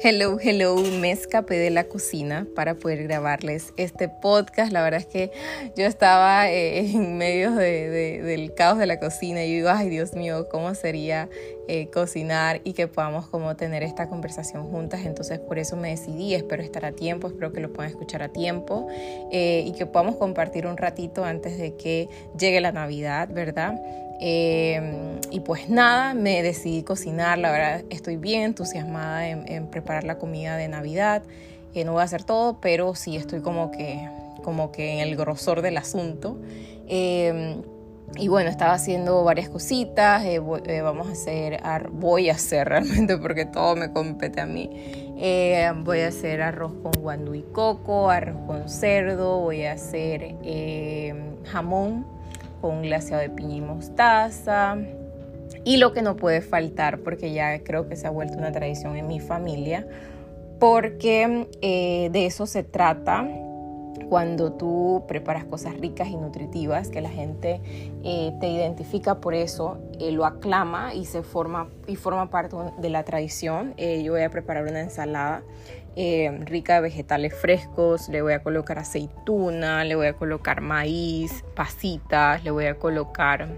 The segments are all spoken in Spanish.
Hello, hello, me escapé de la cocina para poder grabarles este podcast. La verdad es que yo estaba eh, en medio del caos de la cocina y yo digo, ay Dios mío, ¿cómo sería eh, cocinar y que podamos como tener esta conversación juntas? Entonces por eso me decidí, espero estar a tiempo, espero que lo puedan escuchar a tiempo eh, y que podamos compartir un ratito antes de que llegue la Navidad, ¿verdad? Em, y pues nada, me decidí cocinar, la verdad estoy bien entusiasmada en, preparar la comida de Navidad. Eh, no voy a hacer todo, pero sí estoy como que, como que en el grosor del asunto. Em, y bueno, estaba haciendo varias cositas, eh, eh, vamos a hacer, voy a hacer realmente porque todo me compete a mí. voy a hacer arroz con guandú y coco, arroz con cerdo, voy a hacer em, jamón con glaseado de piña y mostaza. Y lo que no puede faltar, porque ya creo que se ha vuelto una tradición en mi familia, porque eh, de eso se trata cuando tú preparas cosas ricas y nutritivas, que la gente eh, te identifica por eso, eh, lo aclama y se forma y forma parte de la tradición. yo voy a preparar una ensalada eh, rica de vegetales frescos, le voy a colocar aceituna, le voy a colocar maíz, pasitas, le voy a colocar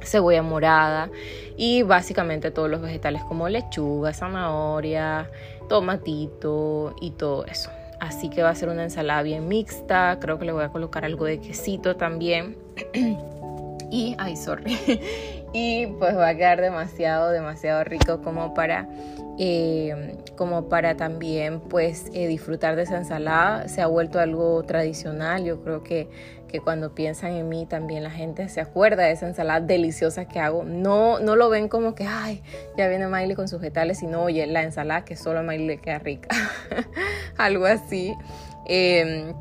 cebolla morada y básicamente todos los vegetales como lechuga, zanahoria, tomatito y todo eso. Así que va a ser una ensalada bien mixta, creo que le voy a colocar algo de quesito también. y, ay, sorry. y pues va a quedar demasiado, demasiado rico como para eh, como para también pues eh, disfrutar de esa ensalada. Se ha vuelto algo tradicional, yo creo que, que, cuando piensan en mí también la gente se acuerda de esa ensalada deliciosa que hago. No, no lo ven como que, ay, ya viene Miley con sus vegetales, sino, oye, la ensalada que solo a Miley le queda rica. algo así. Em,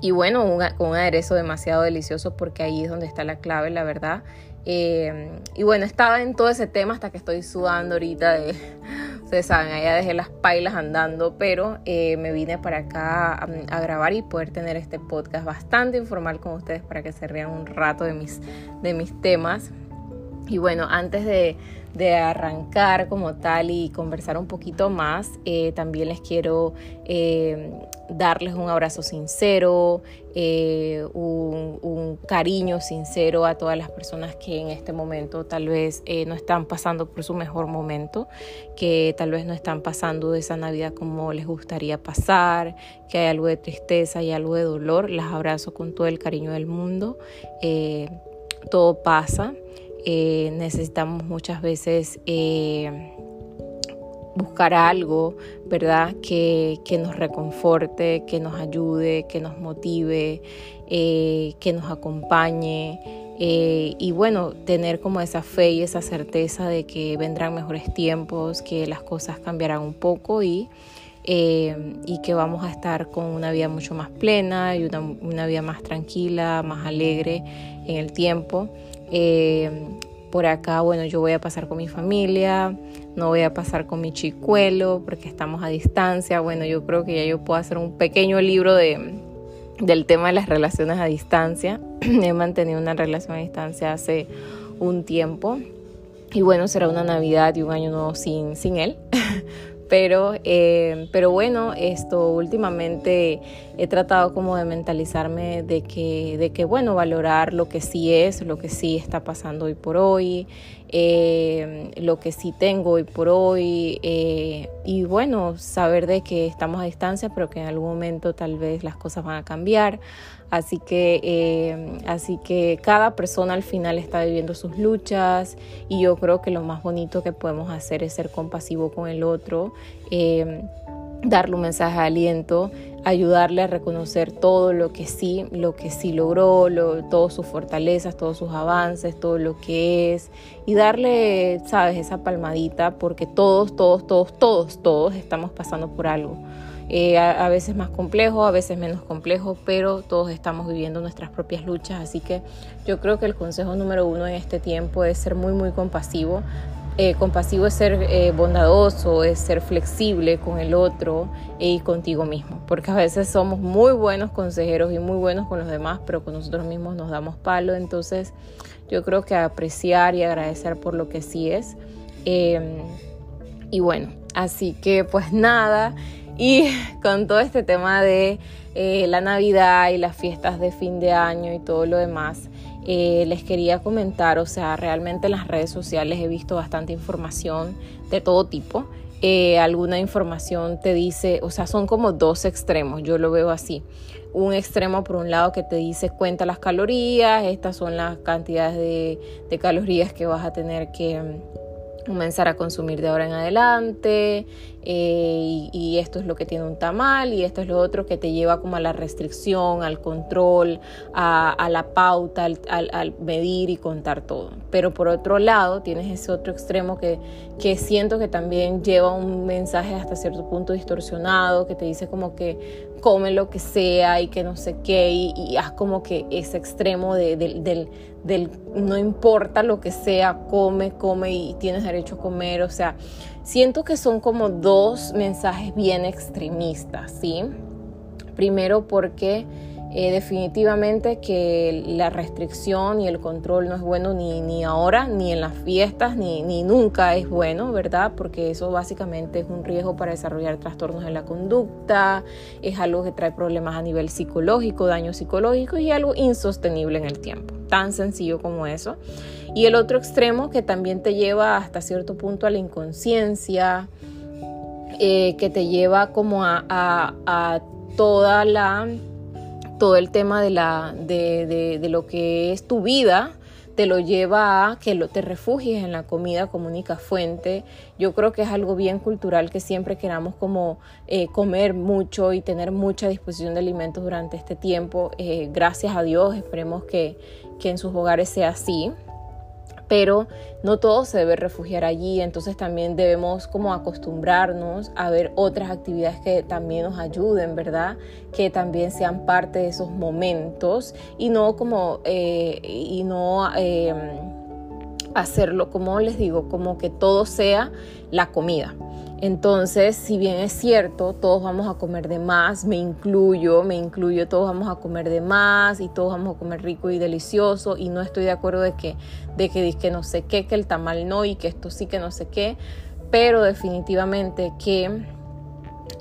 y bueno, con un aderezo demasiado delicioso porque ahí es donde está la clave, la verdad. Em, y bueno, estaba en todo ese tema hasta que estoy sudando ahorita de Ustedes saben, allá dejé las pailas andando, pero eh, me vine para acá a, grabar y poder tener este podcast bastante informal con ustedes para que se rían un rato de mis, de mis temas. Y bueno, antes de, de arrancar como tal y conversar un poquito más, eh, también les quiero eh, darles un abrazo sincero, eh, un, cariño sincero a todas las personas que en este momento tal vez no están pasando por su mejor momento, que tal vez no están pasando esa Navidad como les gustaría pasar, que hay algo de tristeza y algo de dolor. Las abrazo con todo el cariño del mundo. todo pasa. Eh, necesitamos muchas veces eh, buscar algo, ¿verdad? Que, nos reconforte, que nos ayude, que nos motive, eh, que nos acompañe. y bueno, tener como esa fe y esa certeza de que vendrán mejores tiempos, que las cosas cambiarán un poco y, y que vamos a estar con una vida mucho más plena y una, una vida más tranquila, más alegre en el tiempo. Eh, por acá, bueno, yo voy a pasar con mi familia, no voy a pasar con mi chicuelo porque estamos a distancia. Bueno, yo creo que ya yo puedo hacer un pequeño libro de, del tema de las relaciones a distancia. He mantenido una relación a distancia hace un tiempo. Y bueno, será una Navidad y un año nuevo sin, sin él. Pero, eh, pero bueno, esto últimamente he tratado como de mentalizarme de que, de que, bueno, valorar lo que sí es, lo que sí está pasando hoy por hoy, eh, lo que sí tengo hoy por hoy eh, y bueno, saber de que estamos a distancia, pero que en algún momento tal vez las cosas van a cambiar. Así que, eh, así que cada persona al final está viviendo sus luchas y yo creo que lo más bonito que podemos hacer es ser compasivo con el otro, darle un mensaje de aliento, ayudarle a reconocer todo lo que sí, lo que sí logró, todas sus fortalezas, todos sus avances, todo lo que es y darle, sabes, esa palmadita porque todos, todos, todos, todos, todos estamos pasando por algo. Eh, a, veces más complejo, a veces menos complejo, pero todos estamos viviendo nuestras propias luchas, así que yo creo que el consejo número uno en este tiempo es ser muy, muy compasivo. Eh, compasivo es ser eh, bondadoso, es ser flexible con el otro y contigo mismo, porque a veces somos muy buenos consejeros y muy buenos con los demás, pero con nosotros mismos nos damos palo, entonces yo creo que apreciar y agradecer por lo que sí es. y bueno, Así que pues nada, y con todo este tema de eh, la Navidad y las fiestas de fin de año y todo lo demás, eh, les quería comentar, o sea, realmente en las redes sociales he visto bastante información de todo tipo. Eh, alguna información te dice, o sea, son como dos extremos, yo lo veo así. Un extremo por un lado que te dice cuenta las calorías, estas son las cantidades de calorías que vas a tener que comenzar a consumir de ahora en adelante eh, y, esto es lo que tiene un tamal y esto es lo otro que te lleva como a la restricción, al control, a, la pauta, al, medir y contar todo. Pero por otro lado tienes ese otro extremo que, que siento que también lleva un mensaje hasta cierto punto distorsionado, que te dice como que come lo que sea y que no sé qué y, haz como que ese extremo del, del no importa lo que sea, come, come y tienes derecho a comer, o sea, siento que son como dos mensajes bien extremistas, ¿sí? Primero porque eh, definitivamente que la restricción y el control no es bueno ni, ni ahora, ni en las fiestas, ni, ni, nunca es bueno, ¿verdad? Porque eso básicamente es un riesgo para desarrollar trastornos de la conducta, es algo que trae problemas a nivel psicológico, daños psicológicos y algo insostenible en el tiempo, tan sencillo como eso. Y el otro extremo que también te lleva hasta cierto punto a la inconsciencia, eh, que te lleva como a, a toda la todo el tema de, la, de, de, lo que es tu vida te lo lleva a que lo, te refugies en la comida como única fuente. Yo creo que es algo bien cultural que siempre queramos como eh, comer mucho y tener mucha disposición de alimentos durante este tiempo. Eh, gracias a Dios, esperemos que, que en sus hogares sea así pero no todo se debe refugiar allí, entonces también debemos como acostumbrarnos a ver otras actividades que también nos ayuden, ¿verdad? Que también sean parte de esos momentos y no como, eh, y no... Eh, hacerlo, como les digo, como que todo sea la comida. Entonces, si bien es cierto, todos vamos a comer de más, me incluyo, me incluyo, todos vamos a comer de más y todos vamos a comer rico y delicioso y no estoy de acuerdo de que, de que, que no sé qué, que el tamal no y que esto sí que no sé qué, pero definitivamente que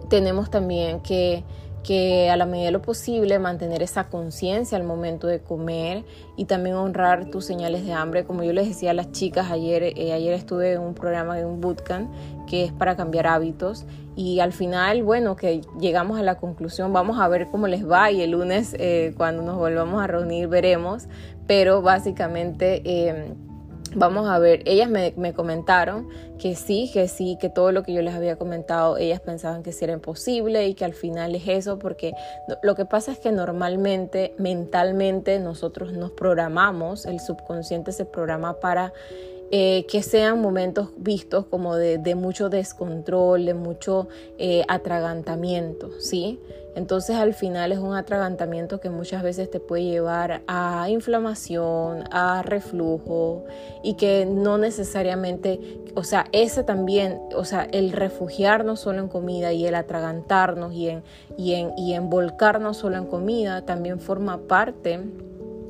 tenemos también que que a la medida de lo posible mantener esa conciencia al momento de comer y también honrar tus señales de hambre. Como yo les decía a las chicas ayer, eh, ayer estuve en un programa de un bootcamp que es para cambiar hábitos y al final, bueno, que llegamos a la conclusión, vamos a ver cómo les va y el lunes eh, cuando nos volvamos a reunir veremos, pero básicamente... Eh, Vamos a ver, ellas me, comentaron que sí, que sí, que todo lo que yo les había comentado, ellas pensaban que sí era imposible y que al final es eso, porque lo que pasa es que normalmente, mentalmente, nosotros nos programamos, el subconsciente se programa para eh, que sean momentos vistos como de, mucho descontrol, de mucho eh, atragantamiento, ¿sí? Entonces al final es un atragantamiento que muchas veces te puede llevar a inflamación, a reflujo y que no necesariamente, o sea, ese también, o sea, el refugiarnos solo en comida y el atragantarnos y en, y en, y en volcarnos solo en comida también forma parte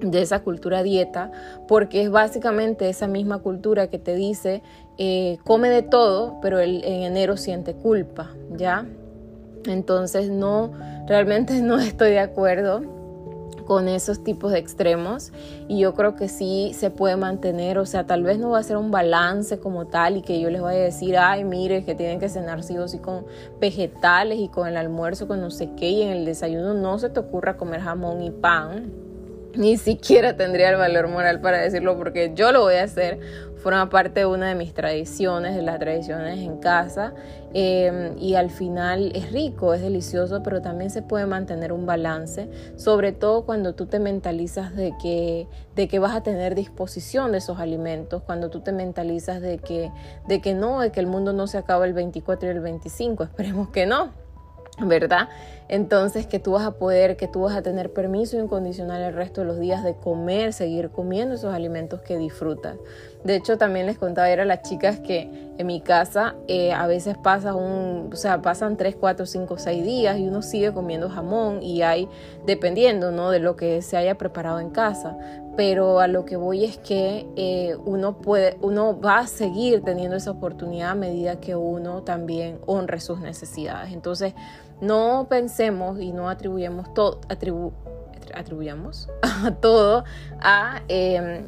de esa cultura dieta, porque es básicamente esa misma cultura que te dice, eh, come de todo, pero el, en enero siente culpa, ¿ya? Entonces no, realmente no estoy de acuerdo con esos tipos de extremos y yo creo que sí se puede mantener, o sea, tal vez no va a ser un balance como tal y que yo les vaya a decir, ay, mire, que tienen que cenar sí o sí con vegetales y con el almuerzo, con no sé qué, y en el desayuno no se te ocurra comer jamón y pan, ni siquiera tendría el valor moral para decirlo porque yo lo voy a hacer. Forma parte de una de mis tradiciones, de las tradiciones en casa. Em, y al final es rico, es delicioso, pero también se puede mantener un balance, sobre todo cuando tú te mentalizas de que, de que vas a tener disposición de esos alimentos, cuando tú te mentalizas de que, de que no, de que el mundo no se acaba el 24 y el 25, esperemos que no ¿verdad? Entonces que tú vas a poder, que tú vas a tener permiso incondicional el resto de los días de comer, seguir comiendo esos alimentos que disfrutas. De hecho, también les contaba a las chicas que en mi casa eh, a veces pasa un, o sea, pasan 3, 4, 5, 6 días y uno sigue comiendo jamón y hay, dependiendo, ¿no? De lo que se haya preparado en casa. pero a lo que voy es que eh, uno puede, uno va a seguir teniendo esa oportunidad a medida que uno también honre sus necesidades. Entonces, no pensemos y no atribuyamos todo, atribuyamos a todo a, em,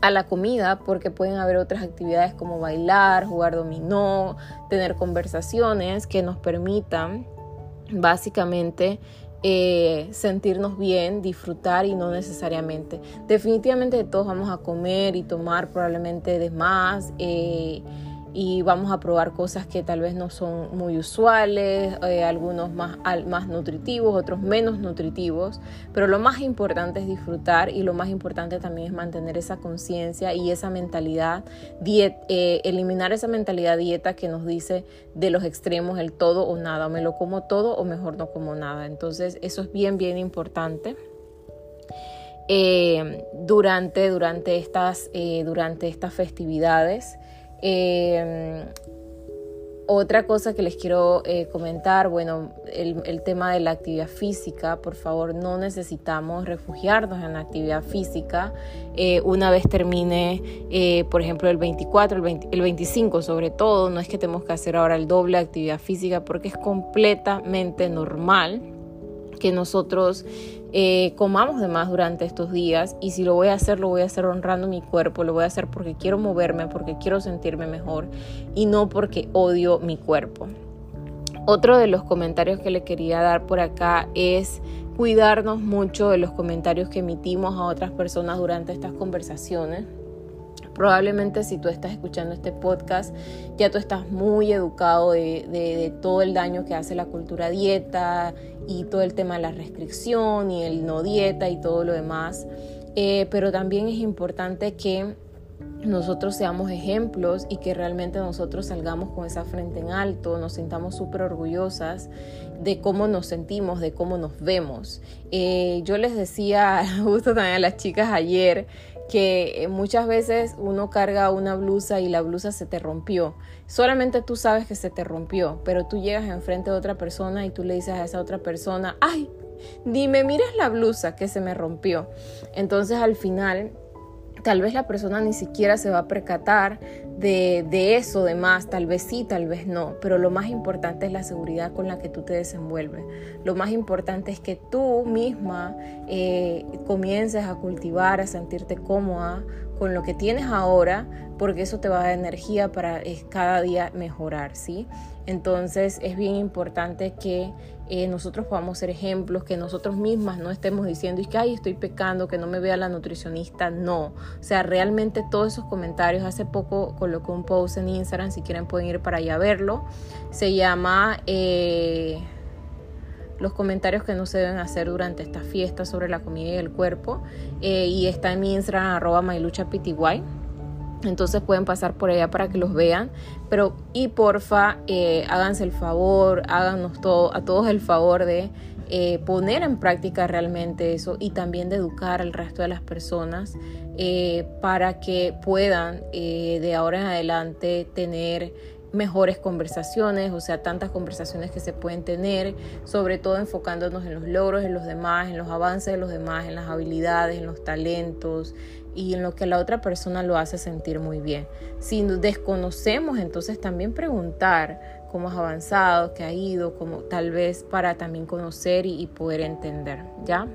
a la comida, porque pueden haber otras actividades como bailar, jugar dominó, tener conversaciones que nos permitan básicamente eh, sentirnos bien, disfrutar y no necesariamente. Definitivamente todos vamos a comer y tomar probablemente de más. Eh, y vamos a probar cosas que tal vez no son muy usuales, eh, algunos más, más nutritivos, otros menos nutritivos, pero lo más importante es disfrutar y lo más importante también es mantener esa conciencia y esa mentalidad, eh, eliminar esa mentalidad dieta que nos dice de los extremos el todo o nada, me lo como todo o mejor no como nada. Entonces eso es bien, bien importante. Eh, durante, durante, estas, durante estas festividades. Em, otra cosa que les quiero eh, comentar, bueno, el, tema de la actividad física, por favor, no necesitamos refugiarnos en la actividad física. Eh, una vez termine, eh, por ejemplo, el 24, el, el 25 sobre todo, no es que tenemos que hacer ahora el doble actividad física porque es completamente normal que nosotros eh, comamos de más durante estos días y si lo voy a hacer, lo voy a hacer honrando mi cuerpo, lo voy a hacer porque quiero moverme, porque quiero sentirme mejor y no porque odio mi cuerpo. Otro de los comentarios que le quería dar por acá es cuidarnos mucho de los comentarios que emitimos a otras personas durante estas conversaciones Probablemente si tú estás escuchando este podcast, ya tú estás muy educado de, todo el daño que hace la cultura dieta y todo el tema de la restricción y el no dieta y todo lo demás. Eh, pero también es importante que nosotros seamos ejemplos y que realmente nosotros salgamos con esa frente en alto, nos sintamos súper orgullosas de cómo nos sentimos, de cómo nos vemos. Eh, yo les decía justo también a las chicas ayer que eh, muchas veces uno carga una blusa y la blusa se te rompió. Solamente tú sabes que se te rompió, pero tú llegas enfrente de otra persona y tú le dices a esa otra persona, ay, dime, miras la blusa que se me rompió. Entonces al final tal vez la persona ni siquiera se va a percatar de, de, eso, de más, tal vez sí, tal vez no, pero lo más importante es la seguridad con la que tú te desenvuelves. Lo más importante es que tú misma eh, comiences a cultivar, a sentirte cómoda con lo que tienes ahora, porque eso te va a dar energía para cada día mejorar, ¿sí? Entonces es bien importante que eh, nosotros podamos ser ejemplos, que nosotros mismas no estemos diciendo, y que, ay, estoy pecando, que no me vea la nutricionista, no. O sea, realmente todos esos comentarios, hace poco coloqué un post en Instagram, si quieren pueden ir para allá a verlo, se llama... Eh, los comentarios que no se deben hacer durante esta fiesta sobre la comida y el cuerpo eh, y está en mi Instagram arroba mailuchapty entonces pueden pasar por allá para que los vean. Pero y porfa, eh, háganse el favor, háganos todo, a todos el favor de eh, poner en práctica realmente eso y también de educar al resto de las personas eh, para que puedan de ahora en adelante tener mejores conversaciones, o sea, tantas conversaciones que se pueden tener, sobre todo enfocándonos en los logros de los demás, en los avances de los demás, en las habilidades, en los talentos, y en lo que la otra persona lo hace sentir muy bien. Si desconocemos, entonces también preguntar cómo has avanzado, qué ha ido, como tal vez para también conocer y, poder entender, ¿ya?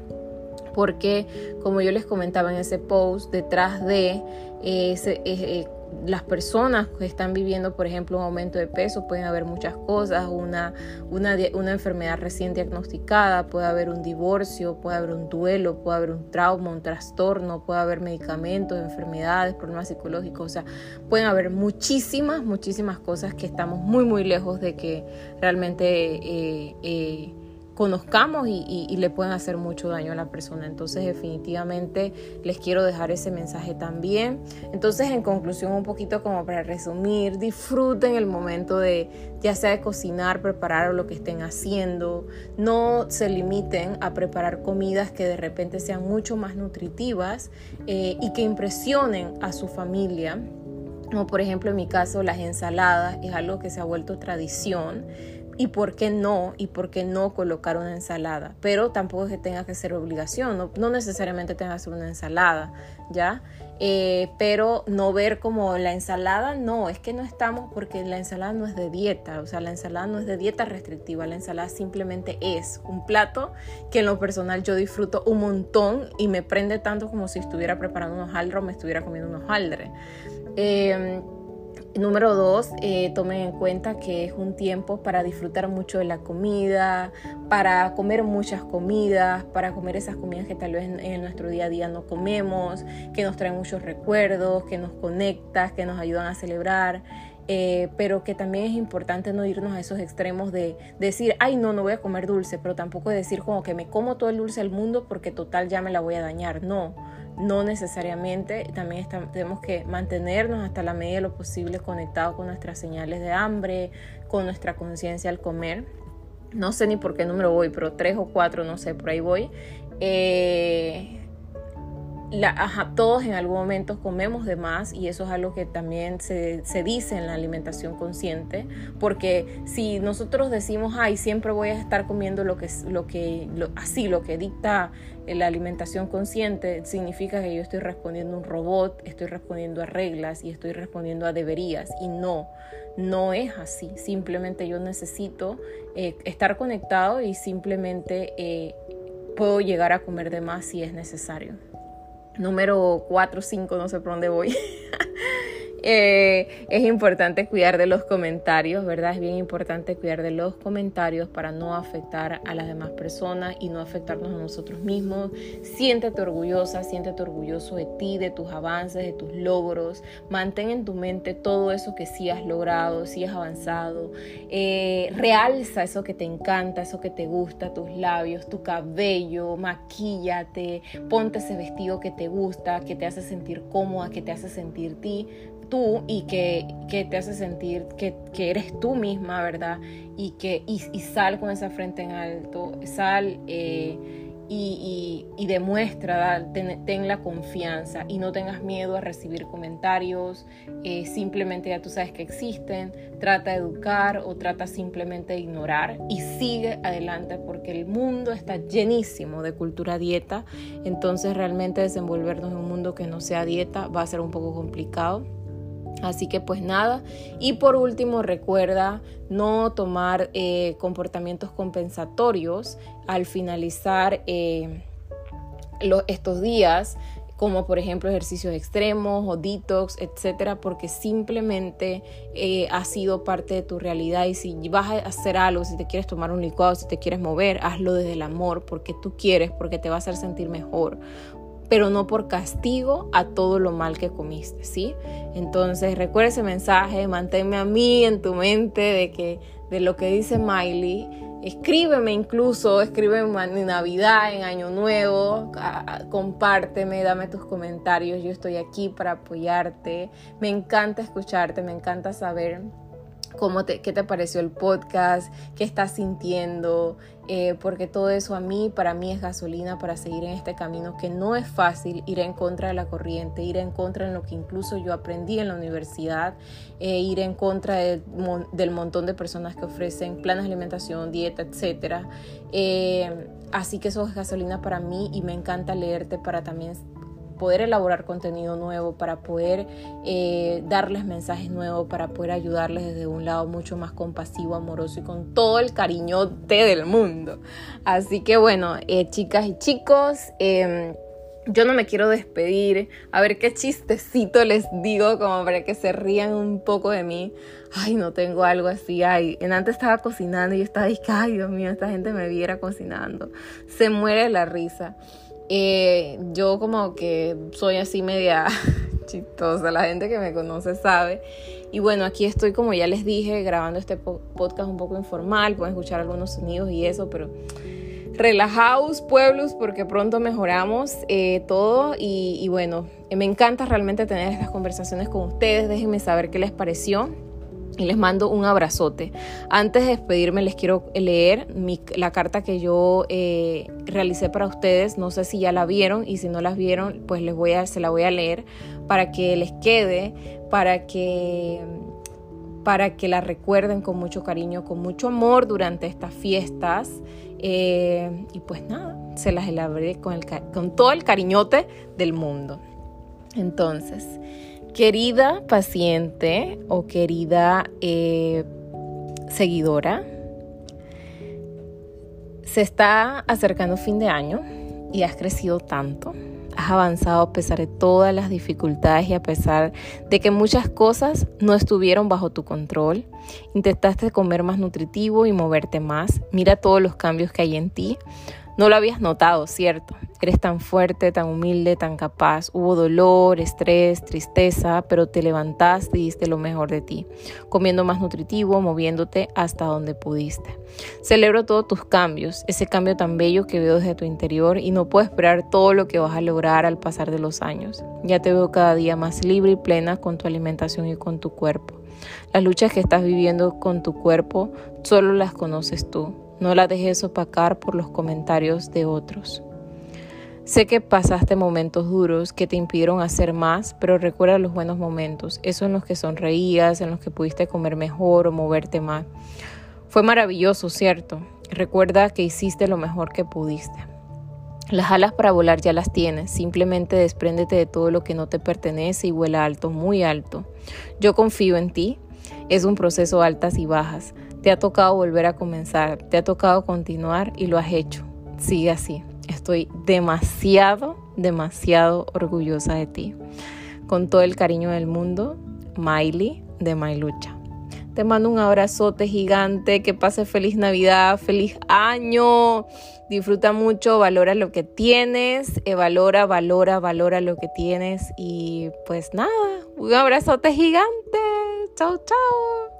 Porque como yo les comentaba en ese post, detrás de ese, eh, las personas que están viviendo, por ejemplo, un aumento de peso, pueden haber muchas cosas, una, una, una, enfermedad recién diagnosticada, puede haber un divorcio, puede haber un duelo, puede haber un trauma, un trastorno, puede haber medicamentos, enfermedades, problemas psicológicos, o sea, pueden haber muchísimas, muchísimas cosas que estamos muy, muy lejos de que realmente... Eh, eh, conozcamos y, le pueden hacer mucho daño a la persona. Entonces definitivamente les quiero dejar ese mensaje también. Entonces en conclusión un poquito como para resumir, disfruten el momento de ya sea de cocinar, preparar o lo que estén haciendo. No se limiten a preparar comidas que de repente sean mucho más nutritivas eh, y que impresionen a su familia. Como por ejemplo en mi caso las ensaladas es algo que se ha vuelto tradición y por qué no, y por qué no colocar una ensalada. Pero tampoco es que tenga que ser obligación, no, no necesariamente tenga que ser una ensalada, ¿ya? Eh, pero no ver como la ensalada, no, es que no estamos porque la ensalada no es de dieta, o sea, la ensalada no es de dieta restrictiva, la ensalada simplemente es un plato que en lo personal yo disfruto un montón y me prende tanto como si estuviera preparando unos hojaldre o me estuviera comiendo unos hojaldre. Eh, Número dos, eh, tomen en cuenta que es un tiempo para disfrutar mucho de la comida, para comer muchas comidas, para comer esas comidas que tal vez en, nuestro día a día no comemos, que nos traen muchos recuerdos, que nos conectan, que nos ayudan a celebrar. Eh, pero que también es importante no irnos a esos extremos de decir, ay no, no voy a comer dulce, pero tampoco decir como que me como todo el dulce del mundo porque total ya me la voy a dañar. No, no necesariamente. También tenemos que mantenernos hasta la medida de lo posible conectados con nuestras señales de hambre, con nuestra conciencia al comer. No sé ni por qué número voy, pero tres o cuatro, no sé, por ahí voy. Eh, todos en algún momento comemos de más y eso es algo que también se, dice en la alimentación consciente, porque si nosotros decimos, ay, siempre voy a estar comiendo lo que, lo que así, lo que dicta la alimentación consciente, significa que yo estoy respondiendo a un robot, estoy respondiendo a reglas y estoy respondiendo a deberías y no. No es así, simplemente yo necesito eh, estar conectado y simplemente eh, puedo llegar a comer de más si es necesario número 4 o 5, no sé por dónde voy. Eh, es importante cuidar de los comentarios, ¿verdad? Es bien importante cuidar de los comentarios para no afectar a las demás personas y no afectarnos a nosotros mismos. Siéntete orgullosa, siéntete orgulloso de ti, de tus avances, de tus logros. Mantén en tu mente todo eso que sí has logrado, sí has avanzado. Eh, realza eso que te encanta, eso que te gusta, tus labios, tu cabello, maquíllate, ponte ese vestido que te gusta, que te hace sentir cómoda, que te hace sentir ti tú y que, te hace sentir que, eres tú misma, ¿verdad? Y, que, y, sal con esa frente en alto, sal eh, y, demuestra, ten, la confianza y no tengas miedo a recibir comentarios, eh, simplemente ya tú sabes que existen, trata de educar o trata simplemente de ignorar y sigue adelante porque el mundo está llenísimo de cultura dieta, entonces realmente desenvolvernos en un mundo que no sea dieta va a ser un poco complicado Así que pues nada. Y por último, recuerda no tomar eh, comportamientos compensatorios al finalizar eh, estos días como por ejemplo ejercicios extremos o detox, etcétera, porque simplemente eh, ha sido parte de tu realidad. Y si vas a hacer algo, si te quieres tomar un licuado, si te quieres mover, hazlo desde el amor, porque tú quieres, porque te va a hacer sentir mejor pero no por castigo a todo lo mal que comiste, ¿sí? Entonces recuerda ese mensaje, manténme a mí en tu mente de que de lo que dice Miley, escríbeme incluso, escríbeme en Navidad, en Año Nuevo, compárteme, dame tus comentarios, yo estoy aquí para apoyarte, me encanta escucharte, me encanta saber cómo te, qué te pareció el podcast, qué estás sintiendo, eh, porque todo eso a mí, para mí es gasolina para seguir en este camino que no es fácil ir en contra de la corriente, ir en contra de lo que incluso yo aprendí en la universidad, eh, ir en contra del montón de personas que ofrecen planes de alimentación, dieta, etc. Eh, así que eso es gasolina para mí y me encanta leerte para también poder elaborar contenido nuevo, para poder eh, darles mensajes nuevos, para poder ayudarles desde un lado mucho más compasivo, amoroso y con todo el cariñote del mundo. Así que bueno, eh, chicas y chicos, em, yo no me quiero despedir. A ver qué chistecito les digo como para que se rían un poco de mí. Ay, no tengo algo así. Ay, en antes estaba cocinando y yo estaba diciendo, ay, Dios mío, esta gente me viera cocinando. Se muere la risa. Eh, yo como que soy así media chistosa, la gente que me conoce sabe. Y bueno, aquí estoy como ya les dije, grabando este podcast un poco informal, pueden escuchar algunos sonidos y eso, pero relajaos pueblos porque pronto mejoramos eh, todo y, y bueno, me encanta realmente tener estas conversaciones con ustedes, déjenme saber qué les pareció y les mando un abrazote. Antes de despedirme les quiero leer la carta que yo eh, realicé para ustedes. No sé si ya la vieron y si no las vieron, pues les voy a, se la voy a leer para que les quede, para que para que la recuerden con mucho cariño, con mucho amor durante estas fiestas. Eh, y pues nada, se las elaboré con, con todo el cariñote del mundo. Entonces, querida paciente o querida eh, seguidora, se está acercando fin de año y has crecido tanto. Has avanzado a pesar de todas las dificultades y a pesar de que muchas cosas no estuvieron bajo tu control. Intentaste comer más nutritivo y moverte más. Mira todos los cambios que hay en ti. No lo habías notado, ¿cierto? Eres tan fuerte, tan humilde, tan capaz. Hubo dolor, estrés, tristeza, pero te levantaste y diste lo mejor de ti, comiendo más nutritivo, moviéndote hasta donde pudiste. Celebro todos tus cambios, ese cambio tan bello que veo desde tu interior y no puedo esperar todo lo que vas a lograr al pasar de los años. Ya te veo cada día más libre y plena con tu alimentación y con tu cuerpo. Las luchas que estás viviendo con tu cuerpo solo las conoces tú. No la dejes opacar por los comentarios de otros. Sé que pasaste momentos duros que te impidieron hacer más, pero recuerda los buenos momentos, esos en los que sonreías, en los que pudiste comer mejor o moverte más. Fue maravilloso, ¿cierto? Recuerda que hiciste lo mejor que pudiste. Las alas para volar ya las tienes, simplemente despréndete de todo lo que no te pertenece y vuela alto, muy alto. Yo confío en ti, es un proceso altas y bajas. Te ha tocado volver a comenzar, te ha tocado continuar y lo has hecho. Sigue así. Estoy demasiado, demasiado orgullosa de ti. Con todo el cariño del mundo, Miley de Mailucha. Te mando un abrazote gigante, que pase feliz Navidad, feliz año. Disfruta mucho, valora lo que tienes, eh, valora, valora, valora lo que tienes y pues nada, un abrazote gigante. Chao, chao.